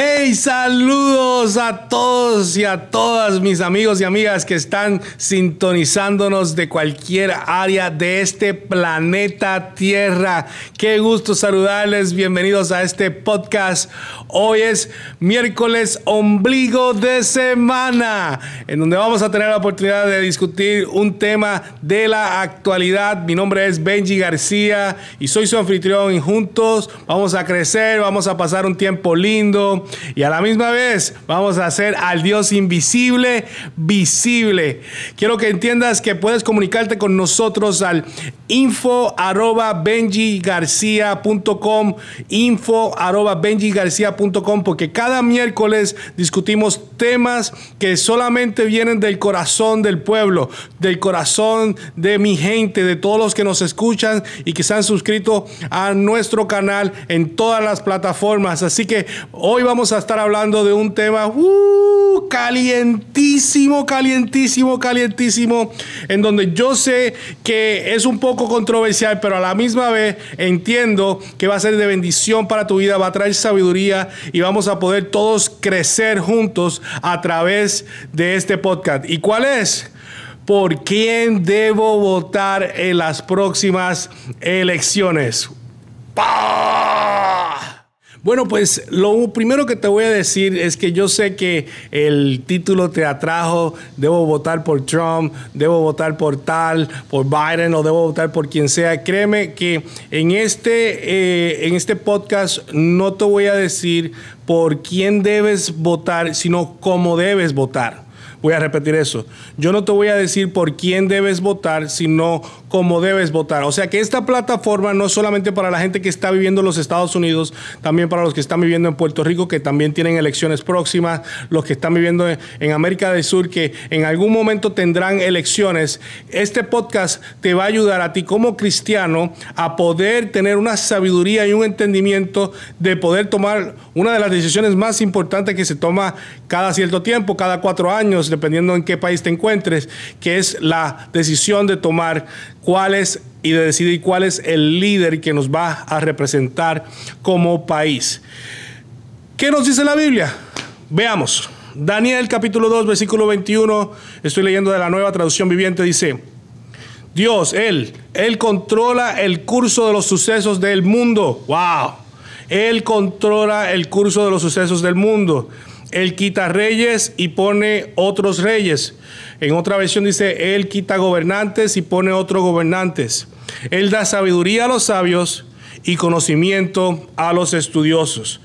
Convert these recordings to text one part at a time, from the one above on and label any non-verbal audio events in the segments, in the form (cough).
Hey, saludos a todos y a todas mis amigos y amigas que están sintonizándonos de cualquier área de este planeta Tierra. Qué gusto saludarles, bienvenidos a este podcast. Hoy es miércoles ombligo de semana, en donde vamos a tener la oportunidad de discutir un tema de la actualidad. Mi nombre es Benji García y soy su anfitrión y juntos vamos a crecer, vamos a pasar un tiempo lindo y a la misma vez vamos a hacer al Dios invisible visible. Quiero que entiendas que puedes comunicarte con nosotros al info arroba benjigarcia.com info arroba benjigarcia.com porque cada miércoles discutimos temas que solamente vienen del corazón del pueblo, del corazón de mi gente, de todos los que nos escuchan y que se han suscrito a nuestro canal en todas las plataformas. Así que hoy vamos a estar hablando de un tema uh, calientísimo, calientísimo, calientísimo, en donde yo sé que es un poco controversial, pero a la misma vez entiendo que va a ser de bendición para tu vida, va a traer sabiduría y vamos a poder todos crecer juntos a través de este podcast. ¿Y cuál es? ¿Por quién debo votar en las próximas elecciones? ¡Pah! Bueno, pues lo primero que te voy a decir es que yo sé que el título te atrajo, debo votar por Trump, debo votar por tal, por Biden o debo votar por quien sea. Créeme que en este, eh, en este podcast no te voy a decir por quién debes votar, sino cómo debes votar. Voy a repetir eso. Yo no te voy a decir por quién debes votar, sino cómo debes votar. O sea que esta plataforma no es solamente para la gente que está viviendo en los Estados Unidos, también para los que están viviendo en Puerto Rico, que también tienen elecciones próximas, los que están viviendo en América del Sur, que en algún momento tendrán elecciones. Este podcast te va a ayudar a ti como cristiano a poder tener una sabiduría y un entendimiento de poder tomar una de las decisiones más importantes que se toma cada cierto tiempo, cada cuatro años, dependiendo en qué país te encuentres, que es la decisión de tomar cuál es y de decidir cuál es el líder que nos va a representar como país. ¿Qué nos dice la Biblia? Veamos. Daniel capítulo 2, versículo 21, estoy leyendo de la nueva traducción viviente, dice, Dios, Él, Él controla el curso de los sucesos del mundo. ¡Wow! Él controla el curso de los sucesos del mundo. Él quita reyes y pone otros reyes. En otra versión dice, Él quita gobernantes y pone otros gobernantes. Él da sabiduría a los sabios y conocimiento a los estudiosos.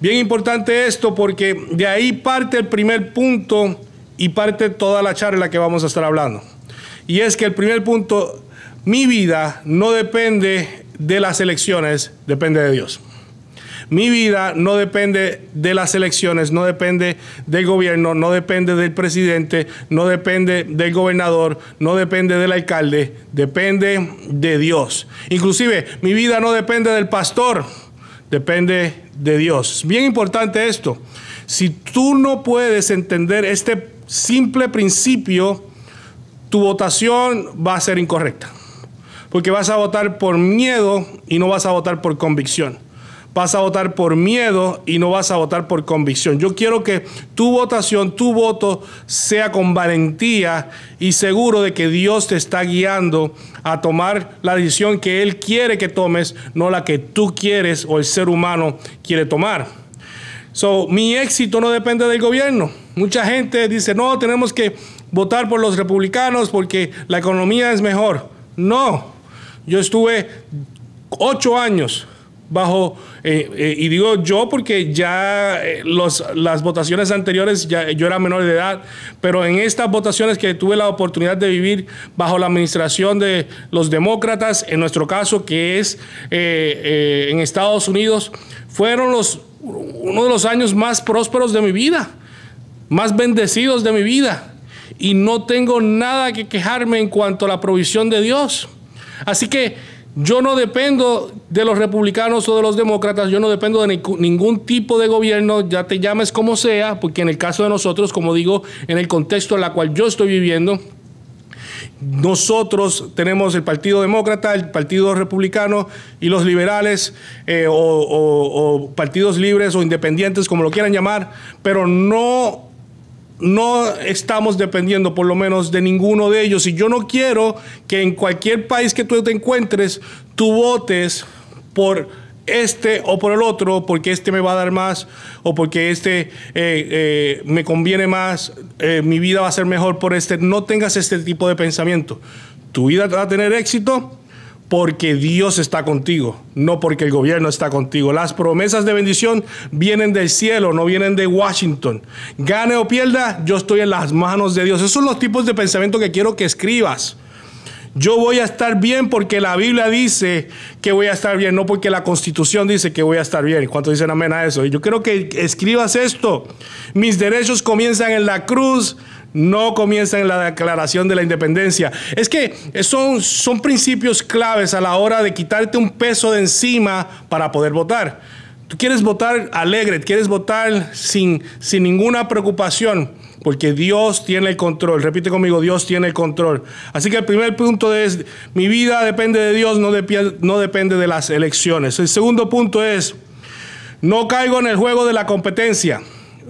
Bien importante esto porque de ahí parte el primer punto y parte toda la charla que vamos a estar hablando. Y es que el primer punto, mi vida no depende de las elecciones, depende de Dios. Mi vida no depende de las elecciones, no depende del gobierno, no depende del presidente, no depende del gobernador, no depende del alcalde, depende de Dios. Inclusive mi vida no depende del pastor, depende de Dios. Bien importante esto. Si tú no puedes entender este simple principio, tu votación va a ser incorrecta. Porque vas a votar por miedo y no vas a votar por convicción vas a votar por miedo y no vas a votar por convicción. Yo quiero que tu votación, tu voto sea con valentía y seguro de que Dios te está guiando a tomar la decisión que Él quiere que tomes, no la que tú quieres o el ser humano quiere tomar. So, mi éxito no depende del gobierno. Mucha gente dice, no, tenemos que votar por los republicanos porque la economía es mejor. No, yo estuve ocho años bajo, eh, eh, y digo yo porque ya eh, los, las votaciones anteriores ya, yo era menor de edad, pero en estas votaciones que tuve la oportunidad de vivir bajo la administración de los demócratas, en nuestro caso que es en Estados Unidos, fueron los, uno de los años más prósperos de mi vida, más bendecidos de mi vida, y no tengo nada que quejarme en cuanto a la provisión de Dios. Así que yo no dependo de los republicanos o de los demócratas, yo no dependo de ningún tipo de gobierno, ya te llames como sea, porque en el caso de nosotros, como digo, en el contexto en el cual yo estoy viviendo, nosotros tenemos el Partido Demócrata, el Partido Republicano y los liberales eh, o, partidos libres o independientes, como lo quieran llamar, pero no no estamos dependiendo por lo menos de ninguno de ellos. Y yo no quiero que en cualquier país que tú te encuentres, tú votes por este o por el otro, porque este me va a dar más o porque este eh, eh, me conviene más, eh, mi vida va a ser mejor por este. No tengas este tipo de pensamiento. Tu vida va a tener éxito porque Dios está contigo, no porque el gobierno está contigo. Las promesas de bendición vienen del cielo, no vienen de Washington. Gane o pierda, yo estoy en las manos de Dios. Esos son los tipos de pensamiento que quiero que escribas. Yo voy a estar bien porque la Biblia dice que voy a estar bien, no porque la Constitución dice que voy a estar bien. ¿Cuántos dicen amén a eso? Yo quiero que escribas esto. Mis derechos comienzan en la cruz, no comienzan en la declaración de la independencia. Es que son, son principios claves a la hora de quitarte un peso de encima para poder votar. Tú quieres votar alegre, quieres votar sin, sin ninguna preocupación porque Dios tiene el control. Repite conmigo, Dios tiene el control. Así que el primer punto es, mi vida depende de Dios, no, no depende de las elecciones. El segundo punto es, no caigo en el juego de la competencia.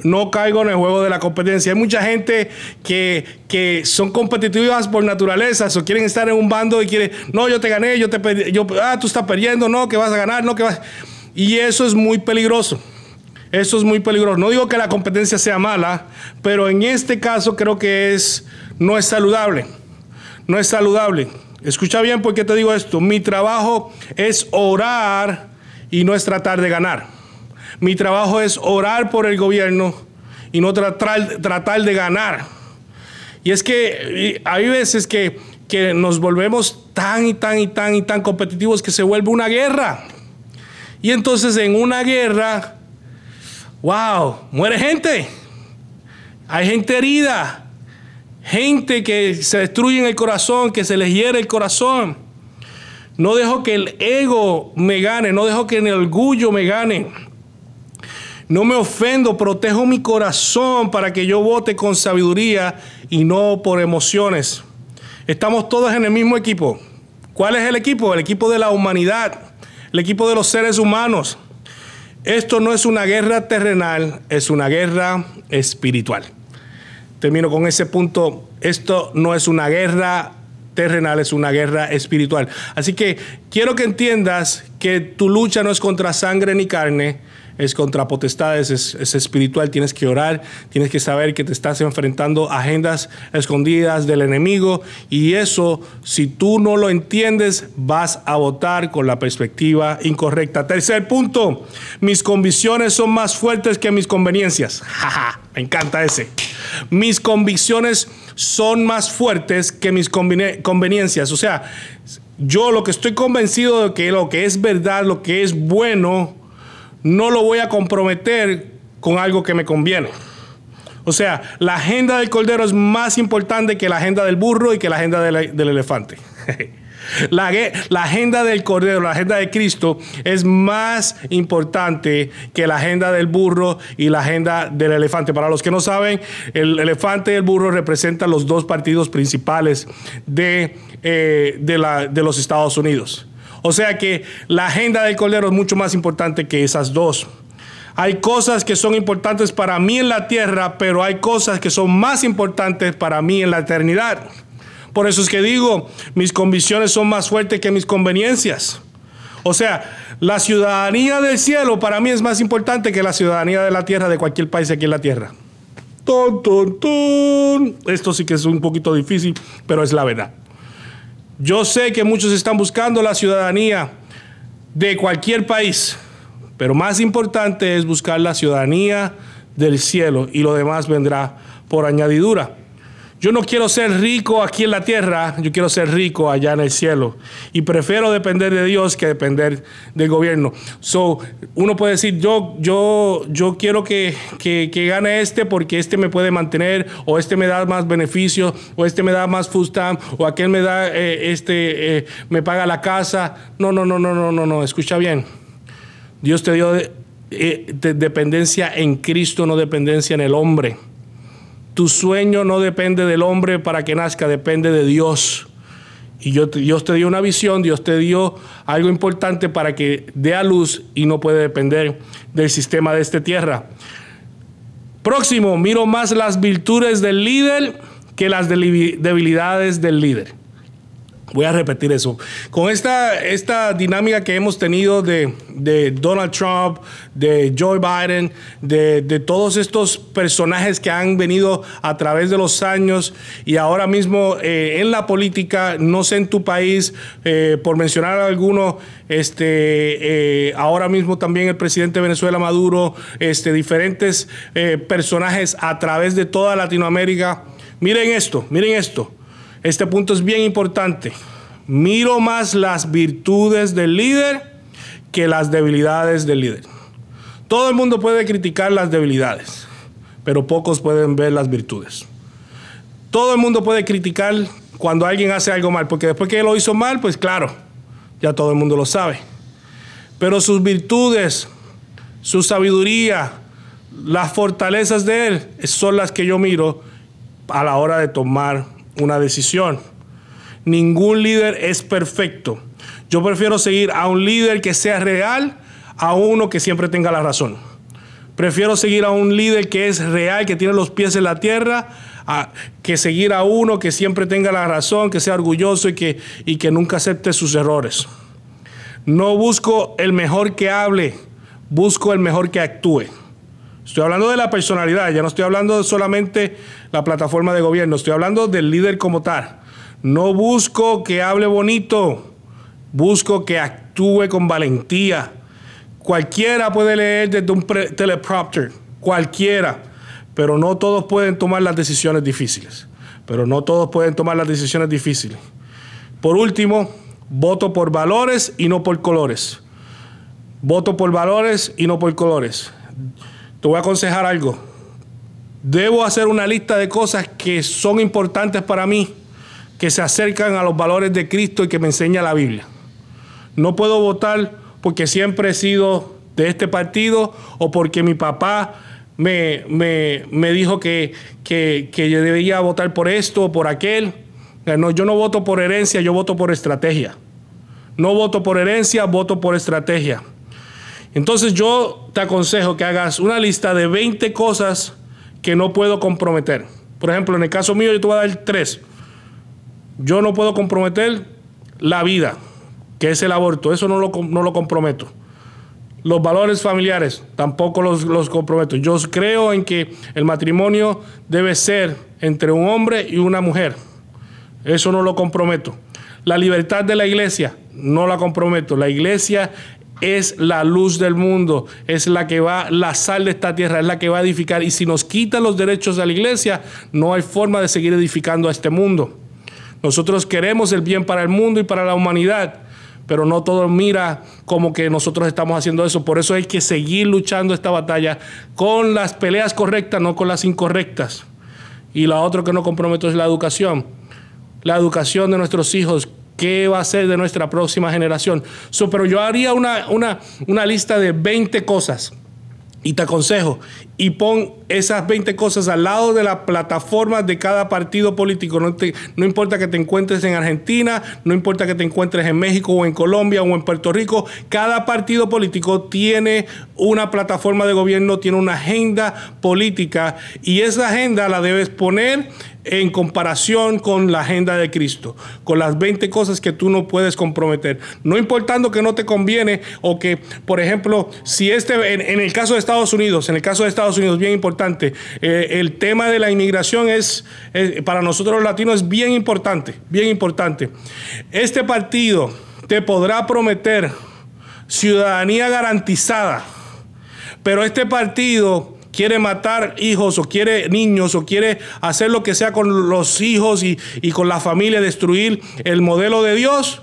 No caigo en el juego de la competencia. Hay mucha gente que, que son competitivas por naturaleza, o quieren estar en un bando y quieren, no, yo te gané, yo te yo, ah, tú estás perdiendo, no, que vas a ganar, no, que vas. Y eso es muy peligroso. Eso es muy peligroso. No digo que la competencia sea mala, pero en este caso creo que es, no es saludable. No es saludable. Escucha bien por qué te digo esto. Mi trabajo es orar y no es tratar de ganar. Mi trabajo es orar por el gobierno y no tratar, tratar de ganar. Y es que hay veces que, que nos volvemos tan y tan y tan y tan competitivos que se vuelve una guerra. Y entonces en una guerra wow, muere gente. Hay gente herida, gente que se destruye en el corazón, que se les hiere el corazón. No dejo que el ego me gane, no dejo que el orgullo me gane. No me ofendo, protejo mi corazón para que yo vote con sabiduría y no por emociones. Estamos todos en el mismo equipo. ¿Cuál es el equipo? El equipo de la humanidad, el equipo de los seres humanos. Esto no es una guerra terrenal, es una guerra espiritual. Termino con ese punto. Esto no es una guerra terrenal, es una guerra espiritual. Así que quiero que entiendas que tu lucha no es contra sangre ni carne, es contra potestades, es, espiritual, tienes que orar, tienes que saber que te estás enfrentando a agendas escondidas del enemigo y eso, si tú no lo entiendes, vas a votar con la perspectiva incorrecta. Tercer punto, mis convicciones son más fuertes que mis conveniencias. (laughs) me encanta ese. Mis convicciones son más fuertes que mis conveniencias. O sea, yo lo que estoy convencido de que lo que es verdad, lo que es bueno, no lo voy a comprometer con algo que me conviene. O sea, la agenda del cordero es más importante que la agenda del burro y que la agenda del, elefante. (laughs) La, agenda del Cordero, la agenda de Cristo es más importante que la agenda del burro y la agenda del elefante. Para los que no saben, el elefante y el burro representan los dos partidos principales de, eh, los Estados Unidos. O sea que la agenda del Cordero es mucho más importante que esas dos. Hay cosas que son importantes para mí en la tierra, pero hay cosas que son más importantes para mí en la eternidad. Por eso es que digo, mis convicciones son más fuertes que mis conveniencias. O sea, la ciudadanía del cielo para mí es más importante que la ciudadanía de la tierra de cualquier país aquí en la tierra. Esto sí que es un poquito difícil, pero es la verdad. Yo sé que muchos están buscando la ciudadanía de cualquier país, pero más importante es buscar la ciudadanía del cielo y lo demás vendrá por añadidura. Yo no quiero ser rico aquí en la tierra, yo quiero ser rico allá en el cielo. Y prefiero depender de Dios que depender del gobierno. So, uno puede decir, yo, yo, yo quiero que, gane este porque este me puede mantener, o este me da más beneficios, o este me da más fustam, o aquel me da, eh, este, eh, me paga la casa. No, no, no, no, no, no, no, escucha bien. Dios te dio eh, dependencia en Cristo, no dependencia en el hombre. Tu sueño no depende del hombre para que nazca, depende de Dios. Y Dios te dio una visión, Dios te dio algo importante para que dé a luz y no puede depender del sistema de esta tierra. Próximo, miro más las virtudes del líder que las debilidades del líder. Voy a repetir eso. Con esta, esta dinámica que hemos tenido de, Donald Trump, de Joe Biden, de, todos estos personajes que han venido a través de los años y ahora mismo eh, en la política, no sé en tu país, eh, por mencionar alguno, este, eh, ahora mismo también el presidente de Venezuela, Maduro, este, diferentes personajes a través de toda Latinoamérica. Miren esto, miren esto. Este punto es bien importante. Miro más las virtudes del líder que las debilidades del líder. Todo el mundo puede criticar las debilidades, pero pocos pueden ver las virtudes. Todo el mundo puede criticar cuando alguien hace algo mal, porque después que él lo hizo mal, pues claro, ya todo el mundo lo sabe. Pero sus virtudes, su sabiduría, las fortalezas de él son las que yo miro a la hora de tomar una decisión. Ningún líder es perfecto. Yo prefiero seguir a un líder que sea real a uno que siempre tenga la razón. Prefiero seguir a un líder que es real, que tiene los pies en la tierra, a, que seguir a uno que siempre tenga la razón, que sea orgulloso y que, y que nunca acepte sus errores. No busco el mejor que hable, busco el mejor que actúe. Estoy hablando de la personalidad, ya no estoy hablando de solamente la plataforma de gobierno, estoy hablando del líder como tal. No busco que hable bonito, busco que actúe con valentía. Cualquiera puede leer desde un teleprompter, cualquiera, pero no todos pueden tomar las decisiones difíciles. Pero no todos pueden tomar las decisiones difíciles. Por último, voto por valores y no por colores. Voto por valores y no por colores te voy a aconsejar algo. Debo hacer una lista de cosas que son importantes para mí, que se acercan a los valores de Cristo y que me enseña la Biblia. No puedo votar porque siempre he sido de este partido o porque mi papá me, me, dijo que, que, que, yo debía votar por esto o por aquel. No, yo no voto por herencia, yo voto por estrategia. No voto por herencia, voto por estrategia. Entonces yo te aconsejo que hagas una lista de 20 cosas que no puedo comprometer. Por ejemplo, en el caso mío yo te voy a dar tres. Yo no puedo comprometer la vida, que es el aborto. Eso no lo, no lo comprometo. Los valores familiares tampoco los, los, comprometo. Yo creo en que el matrimonio debe ser entre un hombre y una mujer. Eso no lo comprometo. La libertad de la iglesia no la comprometo. La iglesia es la luz del mundo, es la que va, la sal de esta tierra, es la que va a edificar. Y si nos quitan los derechos de la iglesia, no hay forma de seguir edificando a este mundo. Nosotros queremos el bien para el mundo y para la humanidad, pero no todo mira como que nosotros estamos haciendo eso. Por eso hay que seguir luchando esta batalla con las peleas correctas, no con las incorrectas. Y la otra que no comprometo es la educación. La educación de nuestros hijos, ¿Qué va a ser de nuestra próxima generación? pero yo haría una, una, una lista de 20 cosas y te aconsejo, y pon esas 20 cosas al lado de la plataforma de cada partido político. No, no, importa que te encuentres en Argentina, no importa que te encuentres en México o en Colombia o en Puerto Rico, cada partido político tiene una plataforma de gobierno, tiene una agenda política y esa agenda la debes poner en comparación con la agenda de Cristo, con las 20 cosas que tú no puedes comprometer. No importando que no te conviene o que, por ejemplo, si este, en, el caso de Estados Unidos, en el caso de Estados Unidos, bien importante, eh, el tema de la inmigración es, para nosotros los latinos es bien importante, bien importante. Este partido te podrá prometer ciudadanía garantizada, pero este partido quiere matar hijos o quiere niños o quiere hacer lo que sea con los hijos y, con la familia, destruir el modelo de Dios,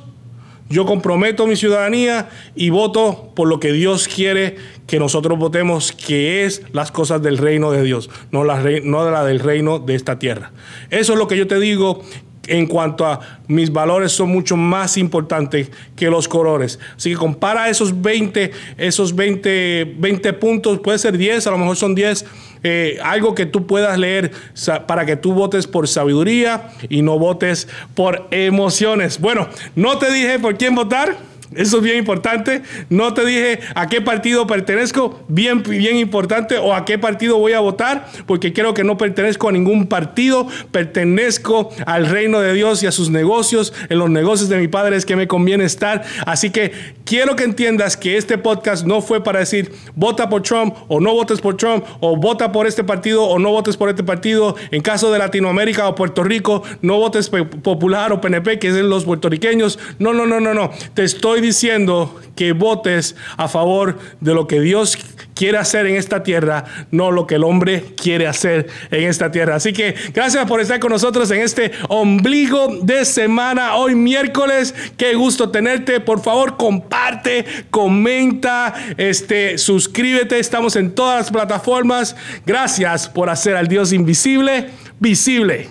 yo comprometo mi ciudadanía y voto por lo que Dios quiere que nosotros votemos, que es las cosas del reino de Dios, no la, no la del reino de esta tierra. Eso es lo que yo te digo en cuanto a mis valores son mucho más importantes que los colores. Así que compara esos 20, esos 20, 20 puntos, puede ser 10, a lo mejor son 10, eh, algo que tú puedas leer para que tú votes por sabiduría y no votes por emociones. Bueno, no te dije por quién votar. Eso es bien importante. No te dije a qué partido pertenezco, bien, bien importante, o a qué partido voy a votar, porque creo que no pertenezco a ningún partido, pertenezco al reino de Dios y a sus negocios. En los negocios de mi padre es que me conviene estar. Así que quiero que entiendas que este podcast no fue para decir vota por Trump o no votes por Trump, o vota por este partido o no votes por este partido. En caso de Latinoamérica o Puerto Rico, no votes popular o PNP, que es los puertorriqueños. No, no, no, no, no. Te estoy diciendo que votes a favor de lo que Dios quiere hacer en esta tierra, no lo que el hombre quiere hacer en esta tierra. Así que gracias por estar con nosotros en este ombligo de semana, hoy miércoles. Qué gusto tenerte. Por favor, comparte, comenta, este, suscríbete. Estamos en todas las plataformas. Gracias por hacer al Dios invisible visible.